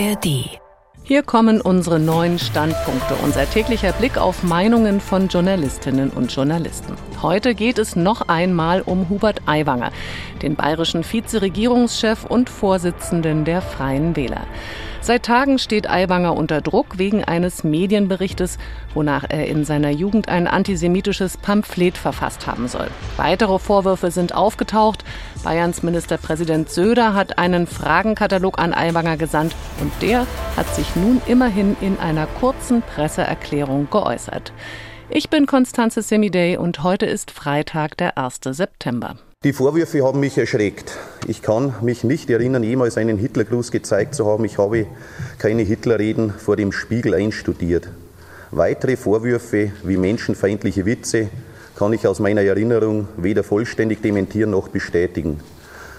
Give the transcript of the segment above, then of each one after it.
ARD. Hier kommen unsere neuen Standpunkte, unser täglicher Blick auf Meinungen von Journalistinnen und Journalisten. Heute geht es noch einmal um Hubert Aiwanger, den bayerischen Vizeregierungschef und Vorsitzenden der Freien Wähler. Seit Tagen steht Aiwanger unter Druck wegen eines Medienberichtes, wonach er in seiner Jugend ein antisemitisches Pamphlet verfasst haben soll. Weitere Vorwürfe sind aufgetaucht. Bayerns Ministerpräsident Söder hat einen Fragenkatalog an Aiwanger gesandt und der hat sich nun immerhin in einer kurzen Presseerklärung geäußert. Ich bin Konstanze Semidey und heute ist Freitag, der 1. September. Die Vorwürfe haben mich erschreckt. Ich kann mich nicht erinnern, jemals einen Hitlergruß gezeigt zu haben. Ich habe keine Hitlerreden vor dem Spiegel einstudiert. Weitere Vorwürfe wie menschenfeindliche Witze kann ich aus meiner Erinnerung weder vollständig dementieren noch bestätigen.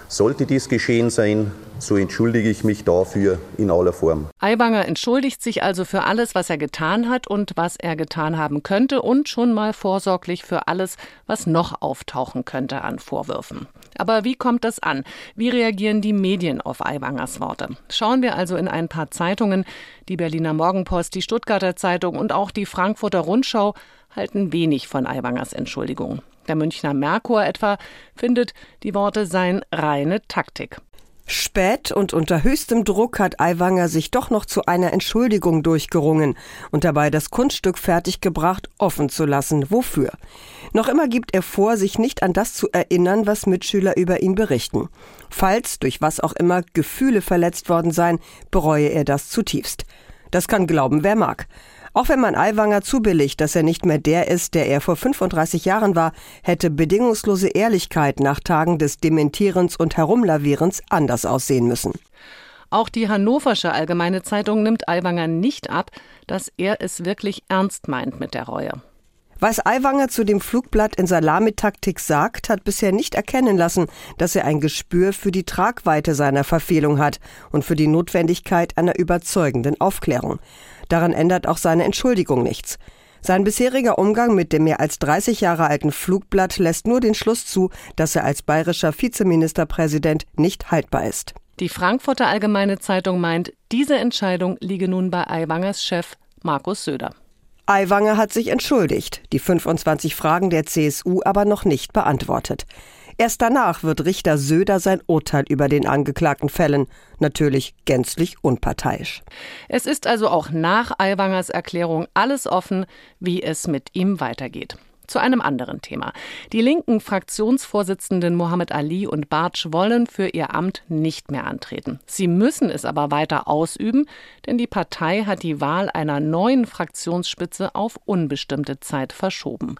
Sollte dies geschehen sein, so entschuldige ich mich dafür in aller Form. Aiwanger entschuldigt sich also für alles, was er getan hat und was er getan haben könnte und schon mal vorsorglich für alles, was noch auftauchen könnte an Vorwürfen. Aber wie kommt das an? Wie reagieren die Medien auf Aiwangers Worte? Schauen wir also in ein paar Zeitungen. Die Berliner Morgenpost, die Stuttgarter Zeitung und auch die Frankfurter Rundschau halten wenig von Aiwangers Entschuldigung. Der Münchner Merkur etwa findet, die Worte seien reine Taktik. Spät und unter höchstem Druck hat Aiwanger sich doch noch zu einer Entschuldigung durchgerungen und dabei das Kunststück fertiggebracht, offen zu lassen. Wofür? Noch immer gibt er vor, sich nicht an das zu erinnern, was Mitschüler über ihn berichten. Falls, durch was auch immer, Gefühle verletzt worden seien, bereue er das zutiefst. Das kann glauben, wer mag. Auch wenn man Aiwanger zubilligt, dass er nicht mehr der ist, der er vor 35 Jahren war, hätte bedingungslose Ehrlichkeit nach Tagen des Dementierens und Herumlavierens anders aussehen müssen. Auch die Hannoversche Allgemeine Zeitung nimmt Aiwanger nicht ab, dass er es wirklich ernst meint mit der Reue. Was Aiwanger zu dem Flugblatt in Salamitaktik sagt, hat bisher nicht erkennen lassen, dass er ein Gespür für die Tragweite seiner Verfehlung hat und für die Notwendigkeit einer überzeugenden Aufklärung. Daran ändert auch seine Entschuldigung nichts. Sein bisheriger Umgang mit dem mehr als 30 Jahre alten Flugblatt lässt nur den Schluss zu, dass er als bayerischer Vizeministerpräsident nicht haltbar ist. Die Frankfurter Allgemeine Zeitung meint, diese Entscheidung liege nun bei Aiwangers Chef Markus Söder. Aiwanger hat sich entschuldigt, die 25 Fragen der CSU aber noch nicht beantwortet. Erst danach wird Richter Söder sein Urteil über den Angeklagten fällen, natürlich gänzlich unparteiisch. Es ist also auch nach Aiwangers Erklärung alles offen, wie es mit ihm weitergeht. Zu einem anderen Thema. Die linken Fraktionsvorsitzenden Mohammed Ali und Bartsch wollen für ihr Amt nicht mehr antreten. Sie müssen es aber weiter ausüben, denn die Partei hat die Wahl einer neuen Fraktionsspitze auf unbestimmte Zeit verschoben.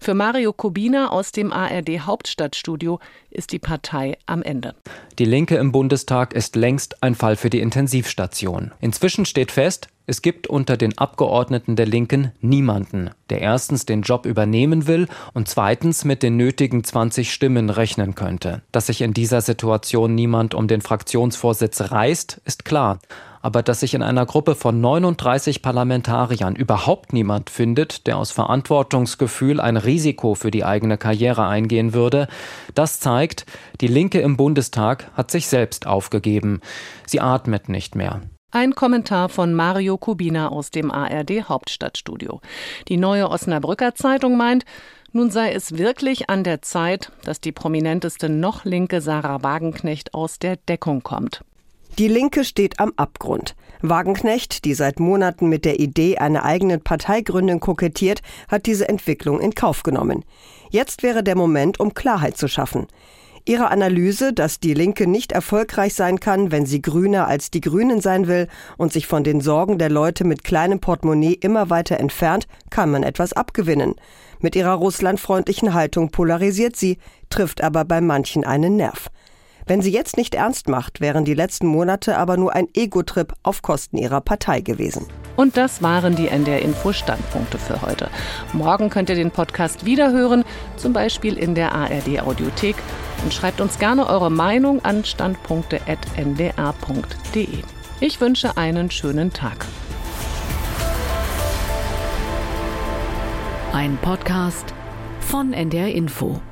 Für Mario Kubina aus dem ARD Hauptstadtstudio ist die Partei am Ende. Die Linke im Bundestag ist längst ein Fall für die Intensivstation. Inzwischen steht fest, es gibt unter den Abgeordneten der Linken niemanden, der erstens den Job übernehmen will und zweitens mit den nötigen 20 Stimmen rechnen könnte. Dass sich in dieser Situation niemand um den Fraktionsvorsitz reißt, ist klar. Aber dass sich in einer Gruppe von 39 Parlamentariern überhaupt niemand findet, der aus Verantwortungsgefühl ein Risiko für die eigene Karriere eingehen würde, das zeigt, die Linke im Bundestag hat sich selbst aufgegeben. Sie atmet nicht mehr. Ein Kommentar von Mario Kubina aus dem ARD Hauptstadtstudio. Die neue Osnabrücker Zeitung meint, nun sei es wirklich an der Zeit, dass die prominenteste noch linke Sarah Wagenknecht aus der Deckung kommt. Die Linke steht am Abgrund. Wagenknecht, die seit Monaten mit der Idee einer eigenen Parteigründung kokettiert, hat diese Entwicklung in Kauf genommen. Jetzt wäre der Moment, um Klarheit zu schaffen. Ihre Analyse, dass die Linke nicht erfolgreich sein kann, wenn sie grüner als die Grünen sein will und sich von den Sorgen der Leute mit kleinem Portemonnaie immer weiter entfernt, kann man etwas abgewinnen. Mit ihrer russlandfreundlichen Haltung polarisiert sie, trifft aber bei manchen einen Nerv. Wenn sie jetzt nicht ernst macht, wären die letzten Monate aber nur ein Ego-Trip auf Kosten ihrer Partei gewesen. Und das waren die NDR Info Standpunkte für heute. Morgen könnt ihr den Podcast wiederhören, zum Beispiel in der ARD Audiothek. Und schreibt uns gerne eure Meinung an standpunkte.ndr.de. Ich wünsche einen schönen Tag. Ein Podcast von NDR Info.